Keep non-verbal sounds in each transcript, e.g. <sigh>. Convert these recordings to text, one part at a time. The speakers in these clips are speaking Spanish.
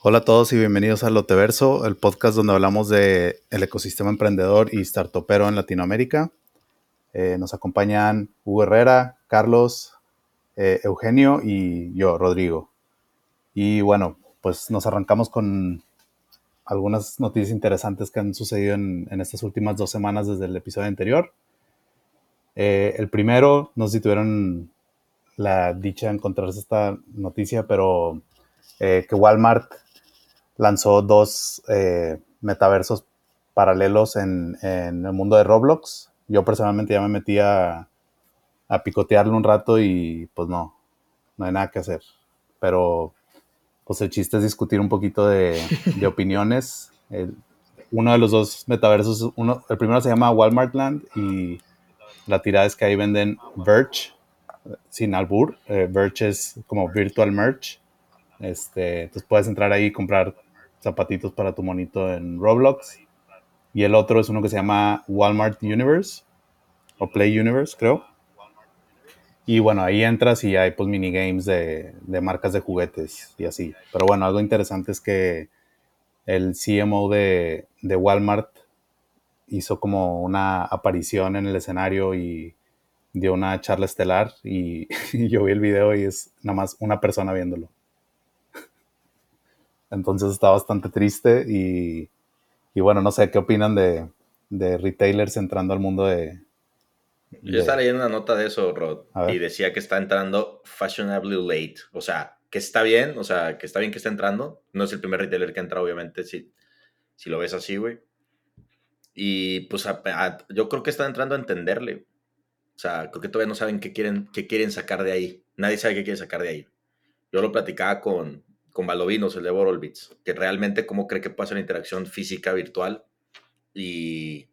Hola a todos y bienvenidos a Loteverso, el podcast donde hablamos de el ecosistema emprendedor y startupero en Latinoamérica. Eh, nos acompañan Hugo Herrera, Carlos, eh, Eugenio y yo, Rodrigo. Y bueno, pues nos arrancamos con algunas noticias interesantes que han sucedido en, estas últimas dos semanas desde el episodio anterior. Eh, el primero, no sé si tuvieron la dicha de encontrarse esta noticia, pero que Walmart lanzó dos eh, metaversos paralelos en, el mundo de Roblox. Yo personalmente ya me metí a, picotearlo un rato y pues no, no hay nada que hacer. Pero pues el chiste es discutir un poquito de, <laughs> opiniones. uno de los dos metaversos, uno, el primero se llama Walmart Land y la tirada es que ahí venden Verge, sin albur. Eh, Verge es como virtual merch. Este, entonces puedes entrar ahí y comprar zapatitos para tu monito en Roblox. Y el otro es uno que se llama Walmart Universe o Play Universe, creo. Y bueno, ahí entras y hay pues minigames de, de marcas de juguetes y así. Pero bueno, algo interesante es que el CMO de, de Walmart hizo como una aparición en el escenario y dio una charla estelar y, y, <laughs> yo vi el video y es nada más una persona viéndolo. Entonces está bastante triste y, bueno, no sé, ¿qué opinan de, retailers entrando al mundo de... Yo estaba leyendo una nota de eso, Rod, y decía que está entrando fashionably late, o sea, que está bien, o sea, que está bien que está entrando. No es el primer retailer que entra, obviamente, si, si lo ves así, güey. Y pues yo creo que está entrando a entenderle. O sea, creo que todavía no saben qué quieren, qué quieren sacar de ahí. Nadie sabe qué quiere sacar de ahí. Yo lo platicaba con, con Balovinos, el de Borolbits, que realmente cómo cree que ser una interacción física virtual y,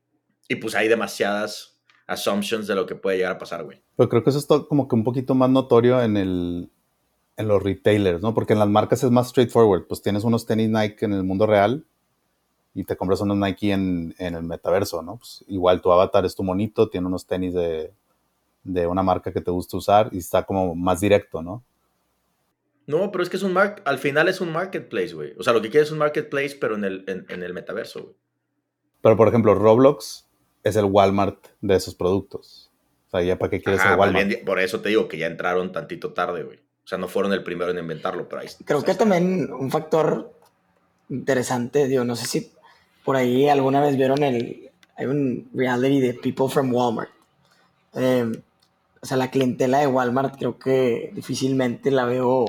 y pues hay demasiadas assumptions de lo que puede llegar a pasar, güey. Pero creo que eso es como que un poquito más notorio en el en los retailers, ¿no? Porque en las marcas es más straightforward. Pues tienes unos tenis Nike en el mundo real y te compras unos Nike en, en el metaverso, ¿no? Pues igual tu avatar es tu monito, tiene unos tenis de, de una marca que te gusta usar y está como más directo, ¿no? No, pero es que es un mar al final es un marketplace, güey. O sea, lo que quieres es un marketplace, pero en el, en, el metaverso, güey. Pero, por ejemplo, Roblox es el Walmart de esos productos. O sea, ¿ya para qué quieres el Walmart? por eso te digo que ya entraron tantito tarde, güey. O sea, no fueron el primero en inventarlo, pero ahí Creo que también un factor interesante, digo, no sé si por ahí alguna vez vieron el... Hay un reality de People from Walmart. Em, o sea, la clientela de Walmart creo que difícilmente la veo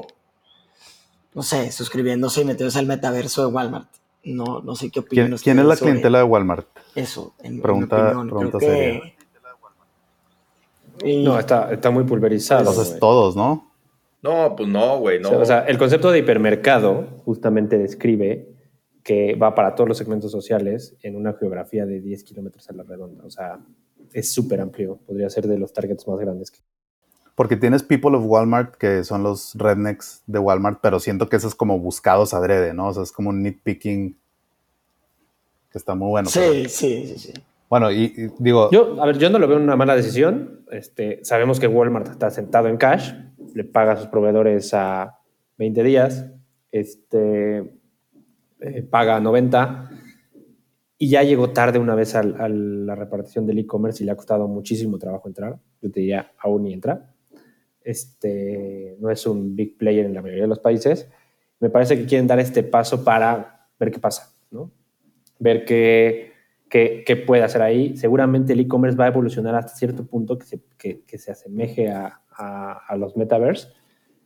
no sé, suscribiéndose y metiéndose al metaverso de Walmart. No, no sé qué opinan ¿Quién, ¿quién es la clientela de Walmart? Eso, en pregunta, mi opinión. Pregunta No, está, está muy pulverizado. Entonces todos, ¿no? No, pues no, güey, no. O sea, el concepto de hipermercado justamente describe que va para todos los segmentos sociales en una geografía de 10 kilómetros a la redonda. O sea, es súper amplio. Podría ser de los targets más grandes que porque tienes People of Walmart, que son los rednecks de Walmart, pero siento que eso es como buscados adrede, ¿no? O sea, es como un nitpicking que está muy bueno. Sí, sí, sí, sí. Bueno, y, digo... Yo, a ver, yo no lo veo una mala decisión. Este, sabemos que Walmart está sentado en cash, le paga a sus proveedores a 20 días, este, eh, paga 90 y ya llegó tarde una vez a la repartición del e-commerce y le ha costado muchísimo trabajo entrar. Yo te diría, aún ni entra este, no es un big player en la mayoría de los países. Me parece que quieren dar este paso para ver qué pasa, ¿no? ver qué, qué, qué puede hacer ahí. Seguramente el e-commerce va a evolucionar hasta cierto punto que se, que, se asemeje a, a, los metaverse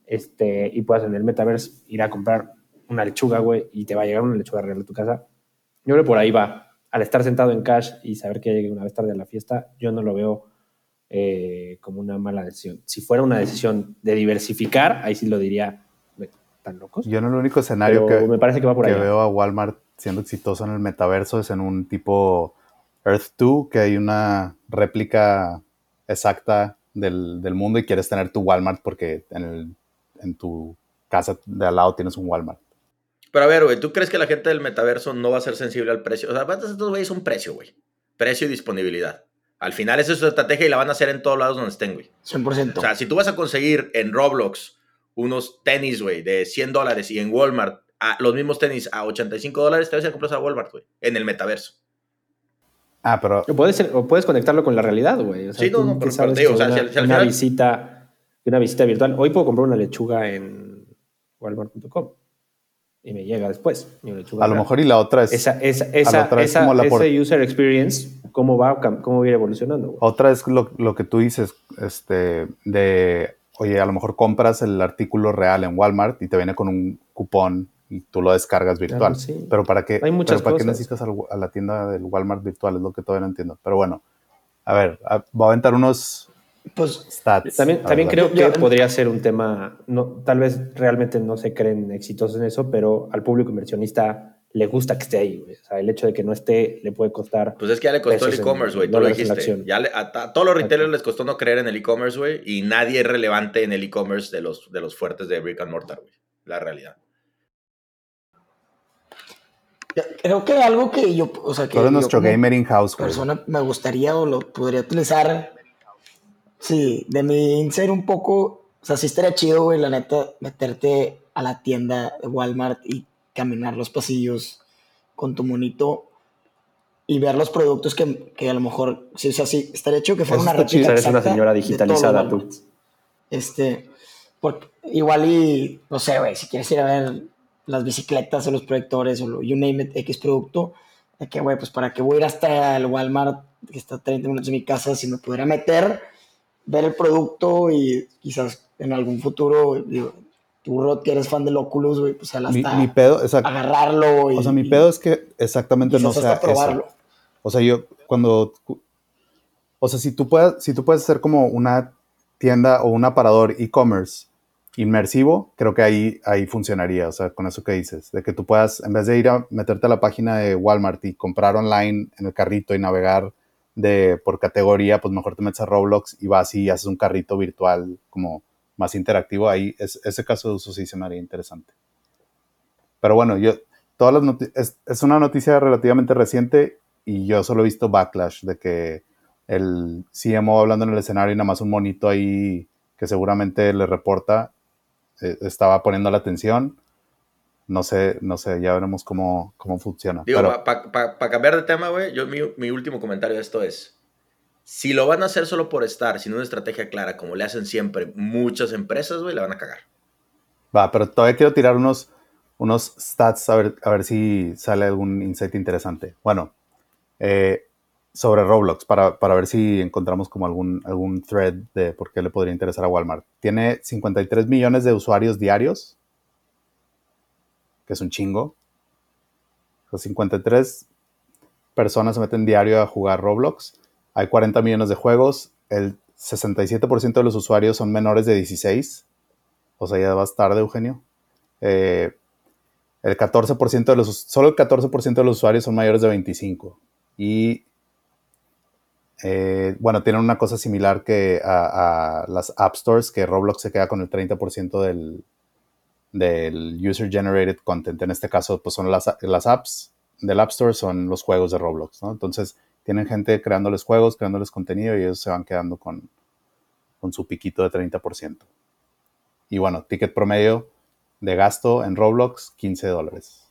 este, y puedas en el metaverse ir a comprar una lechuga, güey, y te va a llegar una lechuga real a tu casa. Yo creo que por ahí va. Al estar sentado en cash y saber que llegue una vez tarde a la fiesta, yo no lo veo eh, como una mala decisión. Si fuera una decisión de diversificar, ahí sí lo diría, tan locos. Yo no el único escenario que, me parece que, va por que veo a Walmart siendo exitoso en el metaverso es en un tipo Earth 2, que hay una réplica exacta del, del mundo y quieres tener tu Walmart porque en, el, en tu casa de al lado tienes un Walmart. Pero a ver, güey, ¿tú crees que la gente del metaverso no va a ser sensible al precio? O sea, estos güeyes un precio, güey. Precio y disponibilidad. Al final esa es su estrategia y la van a hacer en todos lados donde estén, güey. 100%. O sea, si tú vas a conseguir en Roblox unos tenis, güey, de 100 dólares y en Walmart los mismos tenis a 85 dólares, te vas a comprar a Walmart, güey, en el metaverso. Ah, pero. O puedes, o puedes conectarlo con la realidad, güey. O sea, sí, no, no, pero, sabes o sea, una, si al, una visita, una visita virtual. Hoy puedo comprar una lechuga en walmart.com y me llega después. a lo mejor y la otra es. Esa, esa, esa, otra es como la ese user experience, ¿cómo va, cómo va evolucionando? Otra es lo, lo, que tú dices, este, de, oye, a lo mejor compras el artículo real en Walmart y te viene con un cupón y tú lo descargas virtual. Pero para qué, Hay muchas para qué necesitas a la tienda del Walmart virtual, es lo que todavía no entiendo. Pero bueno, a ver, voy a aventar unos pues, stats. También, también creo que podría ser un tema, no, tal vez realmente no se creen exitosos en eso, pero al público inversionista le gusta que esté ahí, O sea, el hecho de que no esté le puede costar. Pues es que ya le costó el e-commerce, güey. Tú lo dijiste. Ya a, todos los retailers les costó no creer en el e-commerce, güey. Y nadie es relevante en el e-commerce de los, de los fuertes de Brick and Mortar, güey. La realidad. Creo que algo que yo, o sea, que nuestro gamer in-house, persona me gustaría o lo podría utilizar, sí, de mi insight un poco, o sea, sí estaría chido, güey, la neta, meterte a la tienda de Walmart y caminar los pasillos con tu monito y ver los productos que, que a lo mejor, sí, o sea, sí, estaría hecho que fuera una réplica Eres una señora digitalizada, tú. Este, porque igual y, no sé, güey, si quieres ir a ver las bicicletas o los proyectores o lo, you name it, X producto, de que, güey, pues para que voy a ir hasta el Walmart, que está a 30 minutos de mi casa, si me pudiera meter, ver el producto y quizás en algún futuro, digo, tú, Rod, que eres fan del Oculus, güey, pues hasta mi, pedo, agarrarlo. Y, o sea, mi pedo es que exactamente no sea probarlo. Eso. O sea, yo cuando... O sea, si tú, puedes, si tú puedes hacer como una tienda o un aparador e-commerce inmersivo, creo que ahí, ahí funcionaría, o sea, con eso que dices, de que tú puedas, en vez de ir a meterte a la página de Walmart y comprar online en el carrito y navegar de, por categoría, pues mejor te metes a Roblox y vas y haces un carrito virtual como más interactivo, ahí es, ese caso de uso sí se me haría interesante. Pero bueno, yo, todas las es, es una noticia relativamente reciente y yo solo he visto backlash de que el CMO hablando en el escenario y nada más un monito ahí que seguramente le reporta eh, estaba poniendo la atención. No sé, no sé, ya veremos cómo, cómo funciona. Digo, para cambiar de tema, güey, yo mi, mi, último comentario de esto es, si lo van a hacer solo por estar, sin una estrategia clara, como le hacen siempre muchas empresas, güey, la van a cagar. Va, pero todavía quiero tirar unos, unos stats a ver, a ver si sale algún insight interesante. Bueno, eh, sobre Roblox para, para, ver si encontramos como algún, algún thread de por qué le podría interesar a Walmart. Tiene 53 millones de usuarios diarios, que es un chingo. Los 53 personas se meten diario a jugar Roblox. Hay 40 millones de juegos. El 67% de los usuarios son menores de 16. O sea, ya vas tarde, Eugenio. Eh, el 14% de los, solo el 14% de los usuarios son mayores de 25. Y eh, bueno, tienen una cosa similar que a, las App Stores, que Roblox se queda con el 30% del, del User Generated Content. En este caso, pues son las, las apps del App Store, son los juegos de Roblox. Entonces, tienen gente creándoles juegos, creándoles contenido y ellos se van quedando con, con su piquito de 30%. Y bueno, ticket promedio de gasto en Roblox, 15 dólares.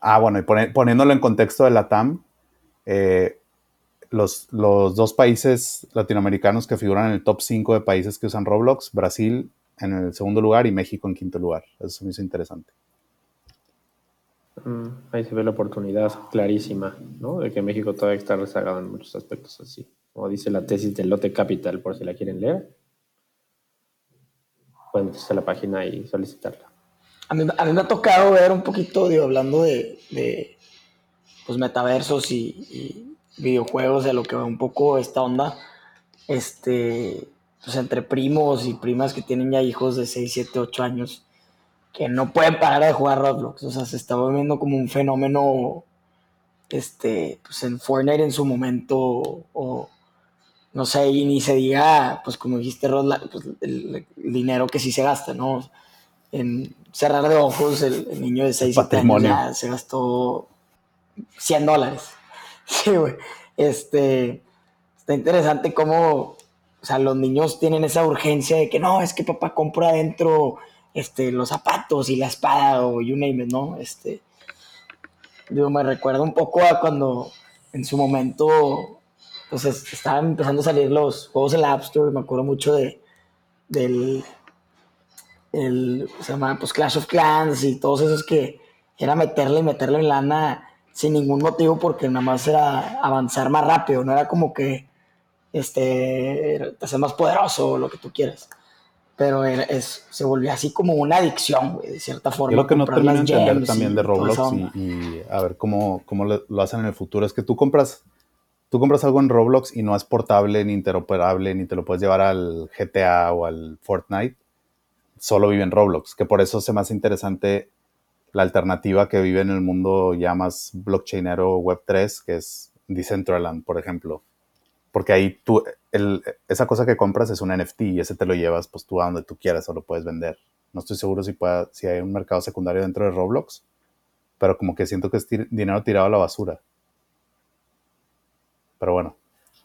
Ah, bueno, y poniéndolo en contexto de la TAM, eh, los, dos países latinoamericanos que figuran en el top 5 de países que usan Roblox, Brasil en el segundo lugar y México en quinto lugar. Eso me hizo interesante. Mm, ahí se ve la oportunidad clarísima, ¿no? De que México todavía está rezagado en muchos aspectos así. Como dice la tesis del Lote Capital, por si la quieren leer. Pueden irse a la página y solicitarla. A mí, me ha tocado ver un poquito, digo, hablando de, de pues, metaversos y videojuegos, de lo que va un poco esta onda, este, pues entre primos y primas que tienen ya hijos de 6, 7, 8 años, que no pueden parar de jugar Roblox, o sea, se está volviendo como un fenómeno, este, pues en Fortnite en su momento, o no sé, y ni se diga, pues como dijiste, Rod, pues, el, dinero que sí se gasta, ¿no? En cerrar de ojos, el, niño de 6, 7 años ya se gastó 100 dólares. <laughs> Sí, güey. Este, está interesante cómo, o sea, los niños tienen esa urgencia de que no, es que papá compra adentro este, los zapatos y la espada o you name it, ¿no? Este, digo, me recuerda un poco a cuando en su momento pues estaban empezando a salir los juegos en la App Store, me acuerdo mucho de del el, se llama pues Clash of Clans y todos esos que era meterle y meterle en lana sin ningún motivo porque nada más era avanzar más rápido, no era como que este, te hace más poderoso lo que tú quieras. Pero es, se volvió así como una adicción, de cierta forma. lo que no termino de entender también de Roblox y, a ver cómo, cómo lo hacen en el futuro es que tú compras, tú compras algo en Roblox y no es portable, ni interoperable, ni te lo puedes llevar al GTA o al Fortnite. Solo vive en Roblox, que por eso se me hace interesante la alternativa que vive en el mundo ya más blockchainero Web3, que es Decentraland, por ejemplo porque ahí tú, esa cosa que compras es un NFT y ese te lo llevas pues tú a donde tú quieras o lo puedes vender. No estoy seguro si, pueda, si hay un mercado secundario dentro de Roblox, pero como que siento que es dinero tirado a la basura. Pero bueno,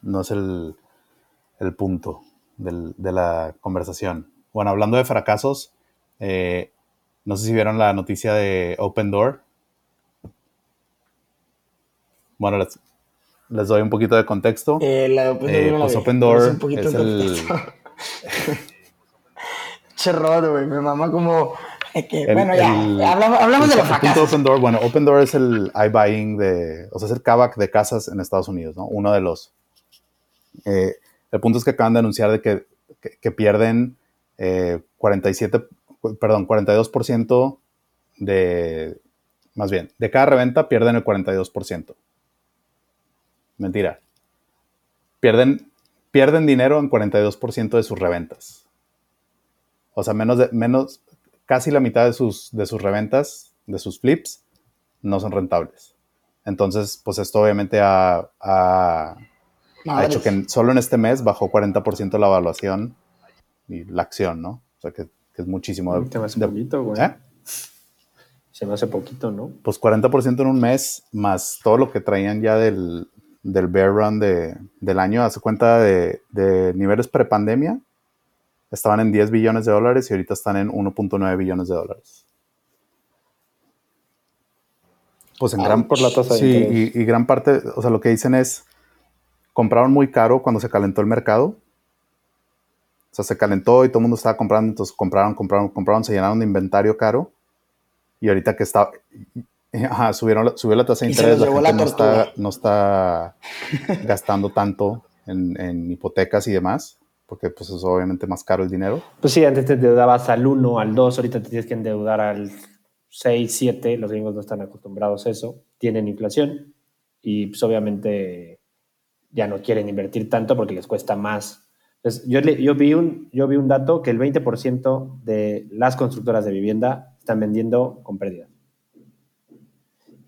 no es el, el punto del, de la conversación. Bueno, hablando de fracasos, eh, no sé si vieron la noticia de Open Door. Bueno, les doy un poquito de contexto. Eh, la Open Door, eh, pues Open Door es el... <laughs> Cherror, güey, mi mamá como... Que, bueno, ya, hablamos, hablamos de los fracasos. Open Door, bueno, Open Door es el iBuying de, o sea, es el Kavak de casas en Estados Unidos, ¿no? Uno de los. Eh, el punto es que acaban de anunciar de que, que, pierden 47, perdón, 42% de, más bien, de cada reventa pierden el 42%. Mentira. Pierden, pierden dinero en 42% de sus reventas. O sea, menos de, menos, casi la mitad de sus, de sus reventas, de sus flips, no son rentables. Entonces, pues esto obviamente ha, ha, hecho que solo en este mes bajó 40% la evaluación y la acción, ¿no? O sea, que, es muchísimo. Se me hace poquito, güey. ¿Eh? Se me hace poquito, ¿no? Pues 40% en un mes, más todo lo que traían ya del, del bear run de, del año, hace cuenta de, de niveles prepandemia, estaban en 10 billones de dólares y ahorita están en 1.9 billones de dólares. Pues en gran por la tasa sí, y, gran parte, o sea, lo que dicen es, compraron muy caro cuando se calentó el mercado. O sea, se calentó y todo el mundo estaba comprando, entonces compraron, compraron, compraron, se llenaron de inventario caro. Y ahorita que está, <laughs> Ajá, subieron, subió la tasa de interés, la gente no, está, no está <laughs> gastando tanto en, hipotecas y demás, porque pues es obviamente más caro el dinero. Pues sí, antes te endeudabas al 1, al 2, ahorita te tienes que endeudar al 6, 7, los gringos no están acostumbrados a eso, tienen inflación y pues obviamente ya no quieren invertir tanto porque les cuesta más. Entonces, yo, yo, vi un, yo vi un dato que el 20% de las constructoras de vivienda están vendiendo con pérdida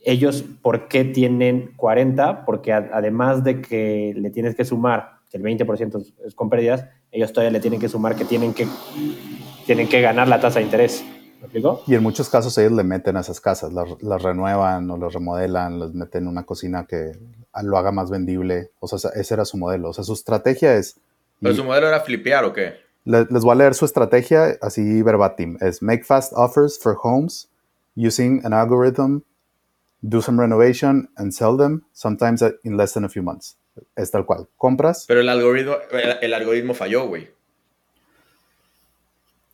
ellos, ¿por qué tienen 40? Porque además de que le tienes que sumar que el 20% es con pérdidas, ellos todavía le tienen que sumar que tienen que, tienen que ganar la tasa de interés. ¿Me explico? Y en muchos casos ellos le meten a esas casas, las, renuevan o las remodelan, les meten una cocina que lo haga más vendible. O sea, ese era su modelo. O sea, su estrategia es... ¿Pero su modelo era flipear o qué? Les, les voy a leer su estrategia así verbatim. Es make fast offers for homes using an algorithm do some renovation and sell them, sometimes in less than a few months. Es tal cual. Compras. Pero el algoritmo, el, algoritmo falló, güey.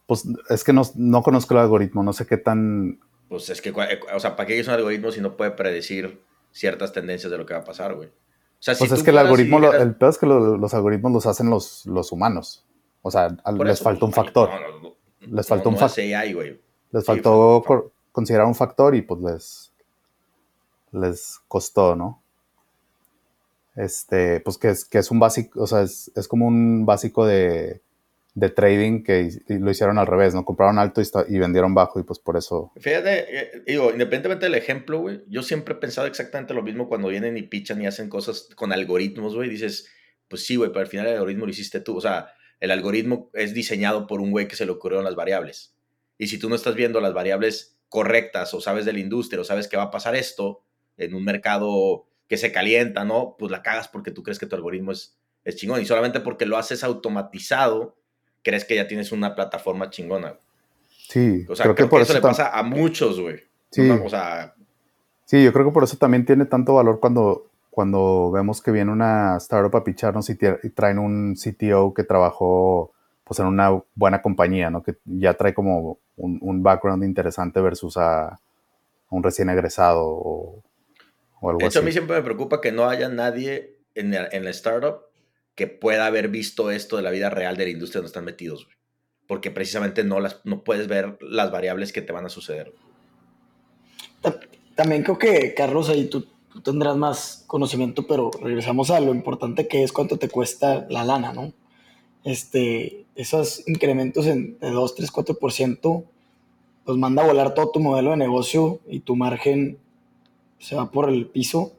Pues es que no, no, conozco el algoritmo, no sé qué tan. Pues es que, o sea, ¿para qué es un algoritmo si no puede predecir ciertas tendencias de lo que va a pasar, güey? O sea, pues es que el algoritmo, el peor es que los algoritmos los hacen los, los humanos. O sea, les faltó un factor. les faltó un factor. Les faltó considerar un factor y pues les, les costó, ¿no? Este, pues que es, que es un básico, o sea, es, como un básico de, de trading que lo hicieron al revés, ¿no? Compraron alto y, vendieron bajo y pues por eso. Fíjate, eh, digo, independientemente del ejemplo, güey, yo siempre he pensado exactamente lo mismo cuando vienen y pichan y hacen cosas con algoritmos, güey, dices, pues sí, güey, pero al final el algoritmo lo hiciste tú, o sea, el algoritmo es diseñado por un güey que se le ocurrieron las variables. Y si tú no estás viendo las variables correctas o sabes de la industria o sabes que va a pasar esto, en un mercado que se calienta, ¿no? Pues la cagas porque tú crees que tu algoritmo es, es chingón. Y solamente porque lo haces automatizado, crees que ya tienes una plataforma chingona. Sí, o sea, creo, que, por eso, le pasa a muchos, güey. Sí. o sea, sí, yo creo que por eso también tiene tanto valor cuando, cuando vemos que viene una startup a picharnos y, traen un CTO que trabajó pues en una buena compañía, ¿no? Que ya trae como un, background interesante versus a, un recién egresado o, algo Eso a mí siempre me preocupa que no haya nadie en la, en la startup que pueda haber visto esto de la vida real de la industria donde están metidos, güey. Porque precisamente no, las, no puedes ver las variables que te van a suceder. También creo que, Carlos, ahí tú, tendrás más conocimiento, pero regresamos a lo importante que es cuánto te cuesta la lana, ¿no? Este, esos incrementos en, de 2, 3, 4%, pues manda a volar todo tu modelo de negocio y tu margen se va por el piso.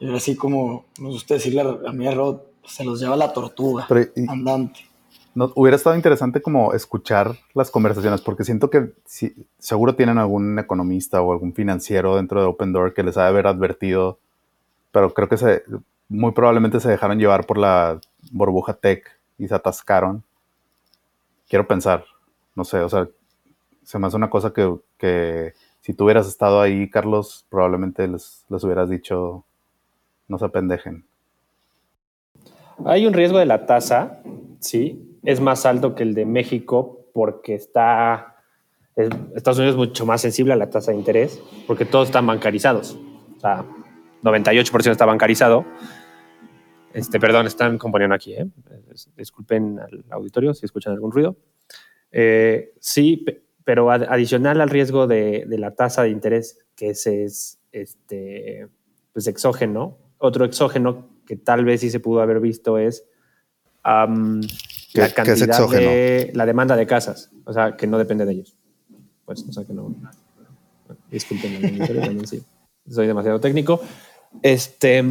Y ahora sí, como nos gusta decirle a mí, Rod, se los lleva la tortuga andante. No, hubiera estado interesante como escuchar las conversaciones, porque siento que seguro tienen algún economista o algún financiero dentro de Open Door que les ha de haber advertido, pero creo que se, muy probablemente se dejaron llevar por la burbuja tech y se atascaron. Quiero pensar, no sé, o sea, se me hace una cosa que, que si tú hubieras estado ahí, Carlos, probablemente les, hubieras dicho, no se pendejen. Hay un riesgo de la tasa, sí, es más alto que el de México porque está Estados Unidos es mucho más sensible a la tasa de interés porque todos están bancarizados. O sea, 98% está bancarizado. Este, perdón, están componiendo aquí. ¿eh? Disculpen al auditorio si escuchan algún ruido. Eh, sí, pero adicional al riesgo de, la tasa de interés, que ese es este, pues exógeno, otro exógeno que tal vez sí se pudo haber visto es la cantidad de la demanda de casas, o sea, que no depende de ellos. Pues, o sea, que no. Disculpen, <laughs> también sí. Soy demasiado técnico. Este,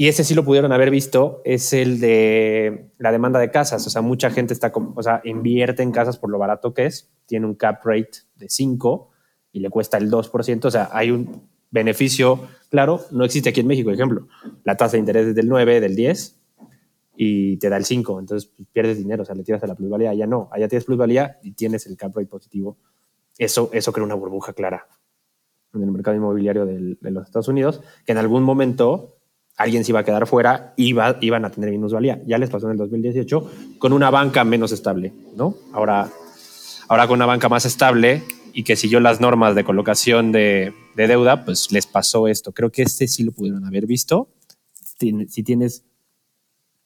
y ese sí lo pudieron haber visto, es el de la demanda de casas. O sea, mucha gente está, o sea, invierte en casas por lo barato que es, tiene un cap rate de 5 y le cuesta el 2%. O sea, hay un beneficio, claro, no existe aquí en México, por ejemplo. La tasa de interés es del 9, del 10 y te da el 5, entonces pues, pierdes dinero, o sea, le tiras a la plusvalía, allá no, allá tienes plusvalía y tienes el cap rate positivo. Eso, eso crea una burbuja clara en el mercado inmobiliario de los Estados Unidos, que en algún momento alguien se iba a quedar fuera y iba, iban a tener minusvalía. Ya les pasó en el 2018 con una banca menos estable, ¿no? Ahora, ahora con una banca más estable, y que siguió las normas de colocación de, deuda, pues les pasó esto. Creo que este sí lo pudieron haber visto. Si tienes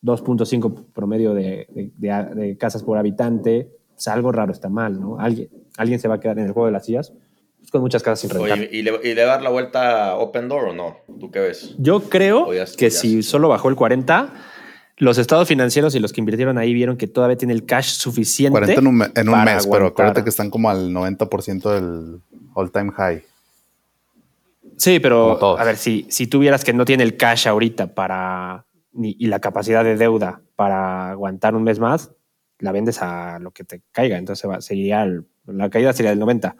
2.5 promedio de, casas por habitante, pues algo raro está mal, ¿no? Alguien, alguien se va a quedar en el juego de las sillas con muchas casas sin rentar. ¿y, le, ¿y, le, dar la vuelta a Open Door o no? ¿Tú qué ves? Yo creo que si solo bajó el 40, los estados financieros y los que invirtieron ahí vieron que todavía tiene el cash suficiente. 40 en un, mes, pero acuérdate que están como al 90% del all time high. Sí, pero a ver, si, si tuvieras que no tiene el cash ahorita para y la capacidad de deuda para aguantar un mes más, la vendes a lo que te caiga. Entonces va, seguiría la caída sería del 90.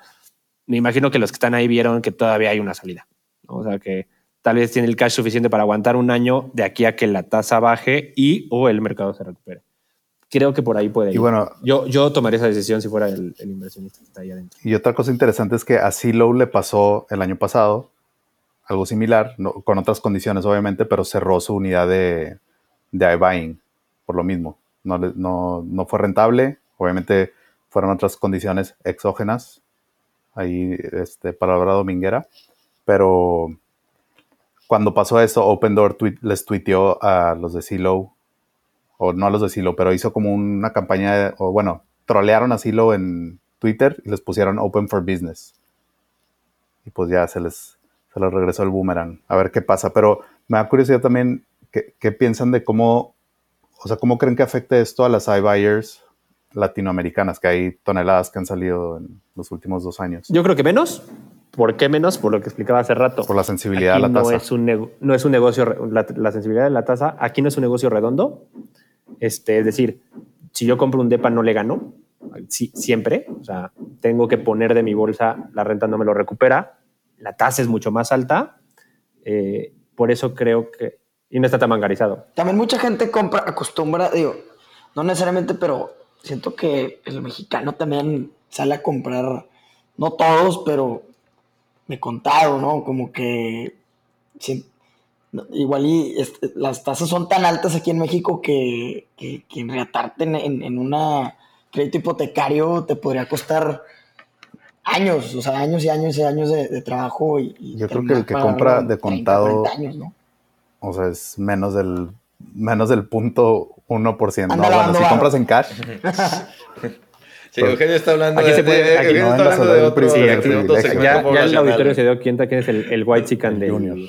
Me imagino que los que están ahí vieron que todavía hay una salida. O sea que tal vez tiene el cash suficiente para aguantar un año de aquí a que la tasa baje y o el mercado se recupere. Creo que por ahí puede ir. Y bueno, yo, yo tomaría esa decisión si fuera el, inversionista que está ahí adentro. Y otra cosa interesante es que a Silo le pasó el año pasado algo similar, con otras condiciones obviamente, pero cerró su unidad de, de iBuying por lo mismo. No, no, no fue rentable, obviamente fueron otras condiciones exógenas, ahí este, palabra dominguera, pero cuando pasó eso, Open Door les tuiteó a los de Silo, o no a los de Silo, pero hizo como una campaña, o bueno, trolearon a Silo en Twitter y les pusieron Open for Business. Y pues ya se les, se les regresó el boomerang. A ver qué pasa. Pero me da curiosidad también qué, piensan de cómo, o sea, cómo creen que afecte esto a las iBuyers latinoamericanas, que hay toneladas que han salido en los últimos dos años. Yo creo que menos, ¿Por qué menos? Por lo que explicaba hace rato. Por la sensibilidad de la no tasa. Es un no es un negocio, la, sensibilidad de la tasa, aquí no es un negocio redondo. Este, es decir, si yo compro un DEPA no le gano, siempre. O sea, tengo que poner de mi bolsa, la renta no me lo recupera, la tasa es mucho más alta. Eh, por eso creo que... Y no está tan bancarizado. También mucha gente compra, acostumbra, digo, no necesariamente, pero siento que el mexicano también sale a comprar, no todos, pero me contado, ¿no? Como que igual y las tasas son tan altas aquí en México que, que, que en, en, una crédito hipotecario te podría costar años, o sea, años y años y años de, trabajo. Y, Yo creo que el que compra de contado, o sea, es menos del, menos del punto 1%. ¿no? Bueno, si compras en cash. Sí, Eugenio está hablando aquí de, se puede, aquí Eugenio está hablando de otro, sí, aquí, ya, ya, el auditorio se dio cuenta quién es el, el white chicken del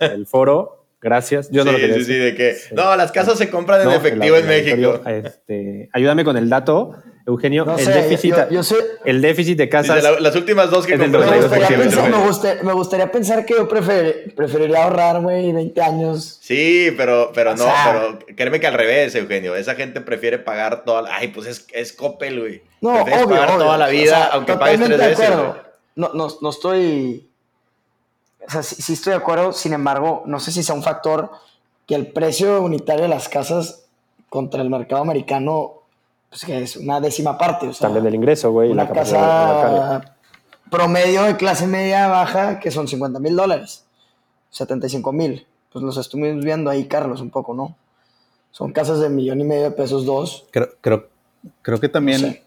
el, foro. Gracias. Yo no lo quería Sí, sí, de que. No, las casas se compran en efectivo en México. Este, ayúdame con el dato. Eugenio, el, déficit, el déficit de casas. las últimas dos que compré. Me, gustaría me, gustaría pensar que yo preferiría ahorrar, güey, 20 años. Sí, pero, pero no, pero créeme que al revés, Eugenio. Esa gente prefiere pagar toda la. Ay, pues es, es Coppel, güey. No, obvio, pagar toda la vida, aunque pagues tres veces. No, no, no estoy. O sea, sí, sí estoy de acuerdo, sin embargo, no sé si sea un factor que el precio unitario de las casas contra el mercado americano pues que es una décima parte. O sea, También del ingreso, güey. Una la casa promedio de clase media baja, que son 50 mil dólares, 75 mil. Pues los estuvimos viendo ahí, Carlos, un poco, ¿no? Son casas de millón y medio de pesos, dos. Creo, creo, creo que también...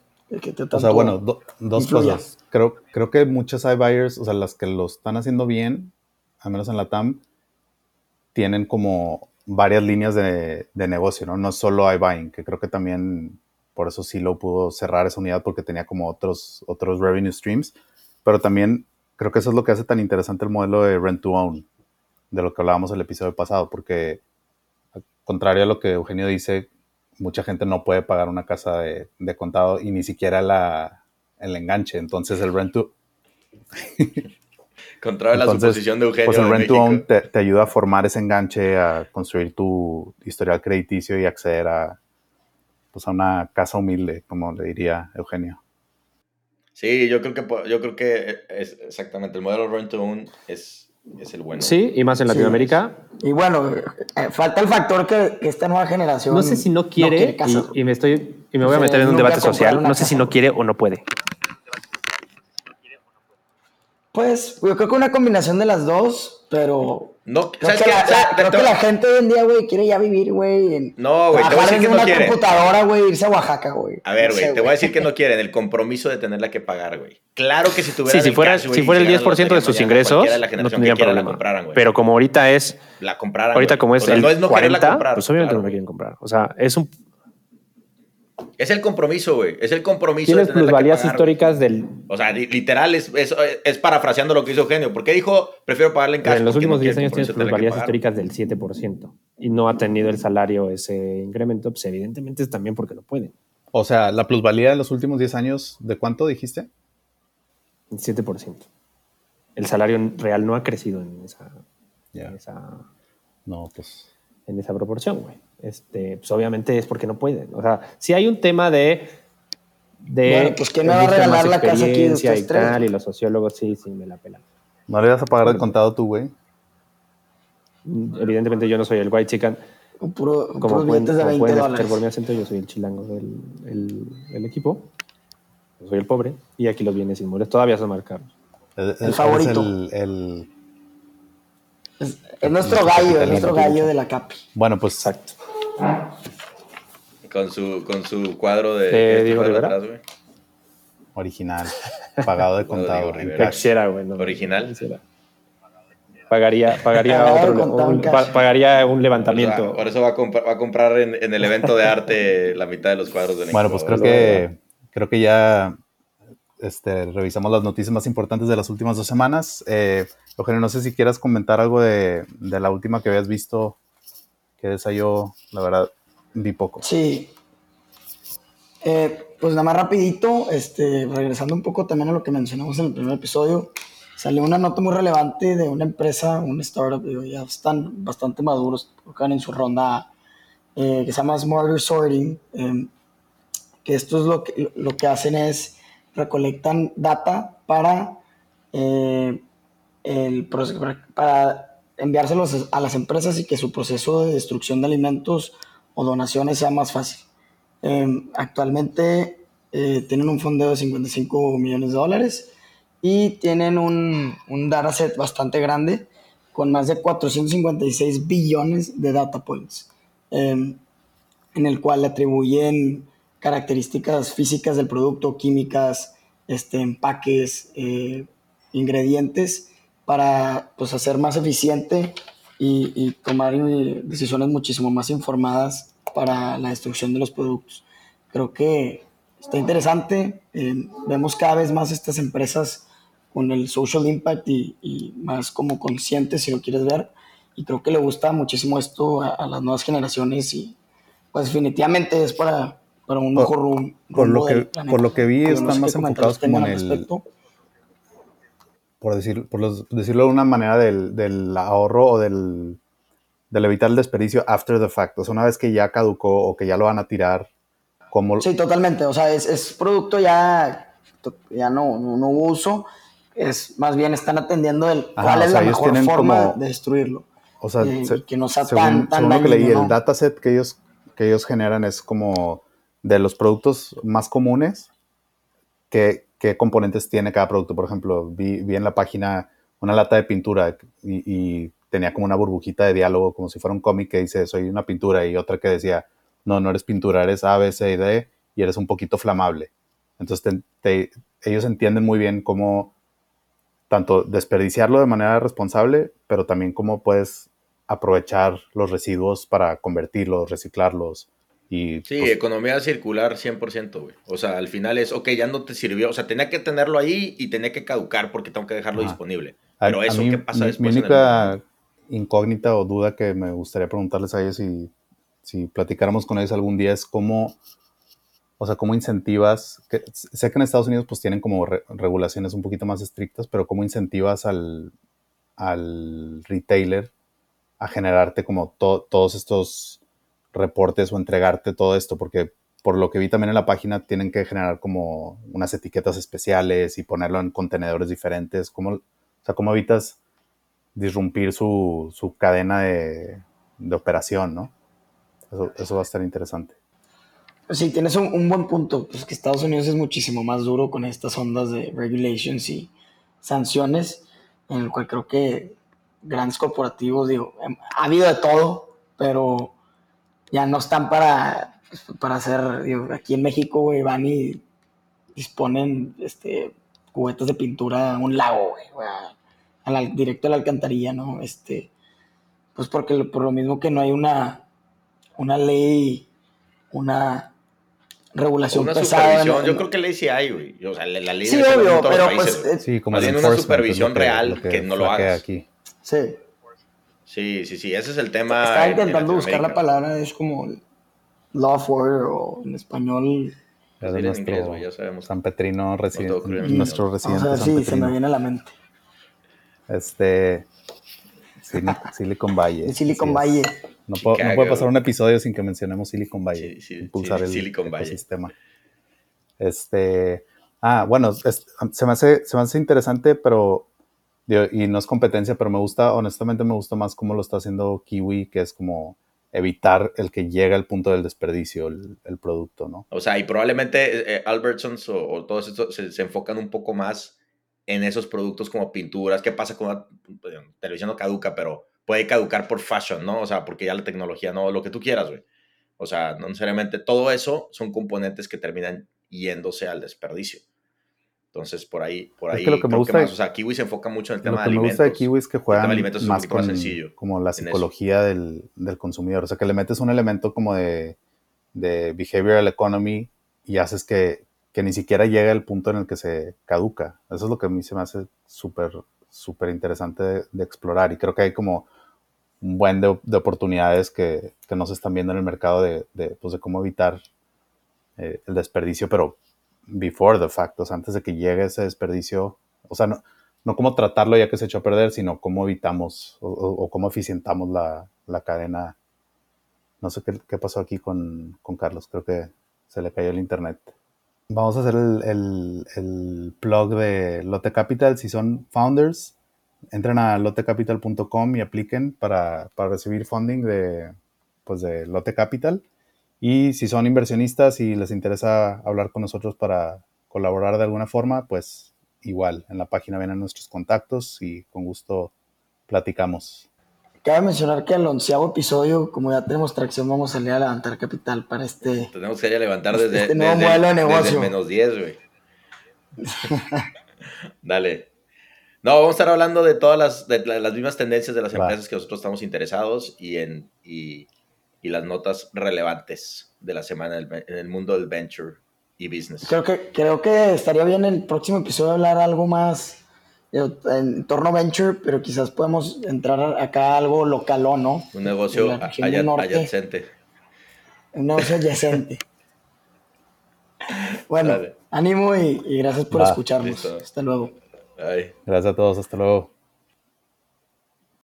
o sea, bueno, dos cosas. Creo, creo que muchas iBuyers, o sea, las que lo están haciendo bien, al menos en la TAM, tienen como varias líneas de, de negocio, ¿no? No solo iBuying, que creo que también por eso sí lo pudo cerrar esa unidad porque tenía como otros, otros revenue streams, pero también creo que eso es lo que hace tan interesante el modelo de rent to own, de lo que hablábamos el episodio pasado, porque contrario a lo que Eugenio dice, mucha gente no puede pagar una casa de, contado y ni siquiera la, el enganche, entonces el rent to... <laughs> Contrario a la suposición de Eugenio. Pues el rent to own te, te ayuda a formar ese enganche, a construir tu historial crediticio y acceder a, pues a una casa humilde, como le diría Eugenio. Sí, yo creo que yo creo que es exactamente el modelo rent to own es, es el bueno. Sí, y más en Latinoamérica. Y bueno, eh, falta el factor que, esta nueva generación. No sé si no quiere, y, me estoy y me voy a meter en un debate social. No sé si no quiere o no puede. Pues yo creo que una combinación de las dos, pero no, creo, que, la, gente hoy en día, güey, quiere ya vivir, güey. No, güey, te voy a decir que no quiere. computadora, güey, irse a Oaxaca, güey. A ver, güey, te voy a decir que no quieren el compromiso de tenerla que pagar, güey. Claro que si tuviera. Sí, si fuera, si fuera el 10% de sus ingresos, no tendría problema. Pero como ahorita es. La compraran. Ahorita, como es el no es no 40, comprar, pues obviamente no la quieren comprar. O sea, es un es el compromiso, güey. Es el compromiso. Tienes plusvalías históricas del. O sea, literal, es, es, parafraseando lo que hizo Eugenio. ¿Por qué dijo, prefiero pagarle en casa? En los últimos 10 años tienes plusvalías históricas del 7% y no ha tenido el salario ese incremento, pues evidentemente es también porque no puede. O sea, la plusvalía de los últimos 10 años, ¿de cuánto dijiste? El 7%. El salario real no ha crecido en esa. En esa no, pues. En esa proporción, güey este, pues obviamente es porque no pueden. O sea, si hay un tema de. de bueno, pues que no va a regalar la casa aquí y tal, y los sociólogos sí, sí, me la pelan. ¿No le vas a pagar el contado tú, güey? Mm, evidentemente yo no soy el white chicken. Puro, como pueden, de 20 pueden dólares. por mi acento, yo soy el chilango del el, equipo. Yo soy el pobre. Y aquí los bienes inmuebles todavía son marcados. El, el favorito. el, es, nuestro gallo, es nuestro gallo de la CAPI. Bueno, pues exacto. Con su, con su cuadro de. Diego Original. Pagado de contado. Original. Pagaría, pagaría, otro, un, pagaría un levantamiento. por eso va a, comprar en, en, el evento de arte la mitad de los cuadros de Bueno, pues creo que, creo que ya este, revisamos las noticias más importantes de las últimas dos semanas. Eh, Eugenio, no sé si quieras comentar algo de, de la última que habías visto que de esa yo, la verdad, vi poco. Sí. Eh, pues nada más rapidito, este, regresando un poco también a lo que mencionamos en el primer episodio, salió una nota muy relevante de una empresa, un startup, ya están bastante maduros, están en su ronda, eh, que se llama Smarter Sorting, em, que esto es lo que, lo que hacen es recolectan data para, eh, el, para enviárselos a las empresas y que su proceso de destrucción de alimentos o donaciones sea más fácil. Em, actualmente eh, tienen un fondo de 55 millones de dólares y tienen un, un dataset bastante grande con más de 456 billones de data points, em, en el cual atribuyen características físicas del producto, químicas, este, empaques, eh, ingredientes, para pues, hacer más eficiente y, y tomar eh, decisiones muchísimo más informadas para la destrucción de los productos. Creo que está interesante. Eh, vemos cada vez más estas empresas con el social impact y, más como conscientes, si lo quieres ver. Y creo que le gusta muchísimo esto a, las nuevas generaciones y pues definitivamente es para, para un mejor rumbo. Por, lo que, por lo que vi, están más enfocados como en el... Por, decir, por decirlo de una manera, del, del ahorro o del, del, evitar el desperdicio after the fact. O sea, una vez que ya caducó o que ya lo van a tirar, Sí, totalmente. O sea, es, es producto ya, ya no, no, hubo uso. Es más bien están atendiendo el cuál es la mejor forma de destruirlo. O sea, eh, que no sea según, tan, tan que leí, el dataset que ellos, que ellos generan es como de los productos más comunes, qué, qué componentes tiene cada producto. Por ejemplo, vi, vi, en la página una lata de pintura y, y, tenía como una burbujita de diálogo, como si fuera un cómic que dice soy una pintura y otra que decía no, no eres pintura, eres A, B, C y D y eres un poquito flamable. Entonces ellos entienden muy bien cómo tanto desperdiciarlo de manera responsable, pero también cómo puedes aprovechar los residuos para convertirlos, reciclarlos. Y, sí, pues, economía circular 100%, güey. O sea, al final es, ok, ya no te sirvió. O sea, tenía que tenerlo ahí y tenía que caducar porque tengo que dejarlo disponible. Pero eso, ¿qué pasa después? Mi única incógnita o duda que me gustaría preguntarles a ellos y si platicáramos con ellos algún día, es cómo, o sea, cómo incentivas, que, sé que en Estados Unidos pues tienen como regulaciones un poquito más estrictas, pero cómo incentivas al, al retailer a generarte como todos estos reportes o entregarte todo esto, porque por lo que vi también en la página tienen que generar como unas etiquetas especiales y ponerlo en contenedores diferentes. ¿Cómo, o sea, cómo evitas disrumpir su, su cadena de, de operación, no? Eso, va a estar interesante. Sí, tienes un, buen punto. Pues que Estados Unidos es muchísimo más duro con estas ondas de regulations y sanciones, en el cual creo que grandes corporativos, digo, em, ha habido de todo, pero ya no están para, para hacer, digo, aquí en México, güey, van y disponen este, cubetas de pintura a un lago, güey, directo a la alcantarilla, ¿no? Este, pues porque por lo mismo que no hay una una ley, una regulación una Supervisión. Yo creo que ley sí hay, güey. O sea, la, ley sí, obvio, pero pues, sí, como una supervisión real que, no lo hagas. Aquí. Sí. Sí, sí, sí, ese es el tema. Estaba intentando buscar la palabra, es como law for o en español. Es de nuestro ya sabemos. San Petrino, residente, nuestro residente. O sea, sí, se me viene a la mente. Este. Silicon Valley. Silicon Valley. No, puede pasar un episodio sin que mencionemos Silicon Valley. impulsar el Silicon ecosistema. Este. Ah, bueno, se, me hace, se me hace interesante, pero. Y no es competencia, pero me gusta, honestamente me gusta más cómo lo está haciendo Kiwi, que es como evitar el que llegue al punto del desperdicio el, producto, ¿no? O sea, y probablemente eh, eh, Albertsons o, todos estos se, enfocan un poco más en esos productos como pinturas. ¿Qué pasa con una televisión no caduca, pero puede caducar por fashion, ¿no? O sea, porque ya la tecnología no, lo que tú quieras, güey. O sea, no necesariamente todo eso son componentes que terminan yéndose al desperdicio. Entonces, por ahí, por ahí, es que lo que me gusta, más, o sea, Kiwi se enfoca mucho en el tema de alimentos. Lo que me gusta de Kiwi es que juegan más con como la psicología del, del, consumidor. O sea, que le metes un elemento como de, de behavioral economy y haces que, que ni siquiera llegue al punto en el que se caduca. Eso es lo que a mí se me hace súper, súper interesante de, explorar. Y creo que hay como un buen de, oportunidades que, que, no se están viendo en el mercado de, de, pues de cómo evitar eh, el desperdicio, pero before the fact, o sea, antes de que llegue ese desperdicio, o sea, no, no cómo tratarlo ya que se echó a perder, sino cómo evitamos o, cómo eficientamos la, la, cadena. No sé qué, qué pasó aquí con, con, Carlos, creo que se le cayó el internet. Vamos a hacer el, el, el plug de Lotte Capital. Si son founders, entren a lotecapital.com y apliquen para, para, recibir funding de, pues de Lotte Capital. Y si son inversionistas y les interesa hablar con nosotros para colaborar de alguna forma, pues igual, en la página vienen nuestros contactos y con gusto platicamos. Cabe mencionar que al onceavo episodio, como ya tenemos tracción, vamos a salir a levantar capital para este. Tenemos que ir a levantar desde, este nuevo modelo de negocio. menos 10, güey. <laughs> Dale. No, vamos a estar hablando de todas las, de las mismas tendencias de las empresas que nosotros estamos interesados y en y, las notas relevantes de la semana en el, mundo del venture y business. Creo que, creo que estaría bien el próximo episodio hablar algo más en torno a venture, pero quizás podemos entrar acá a algo local o ¿no? Un negocio adyacente. Un negocio adyacente. <laughs> bueno, ánimo y, gracias por escucharnos. Hasta luego. Gracias a todos, hasta luego.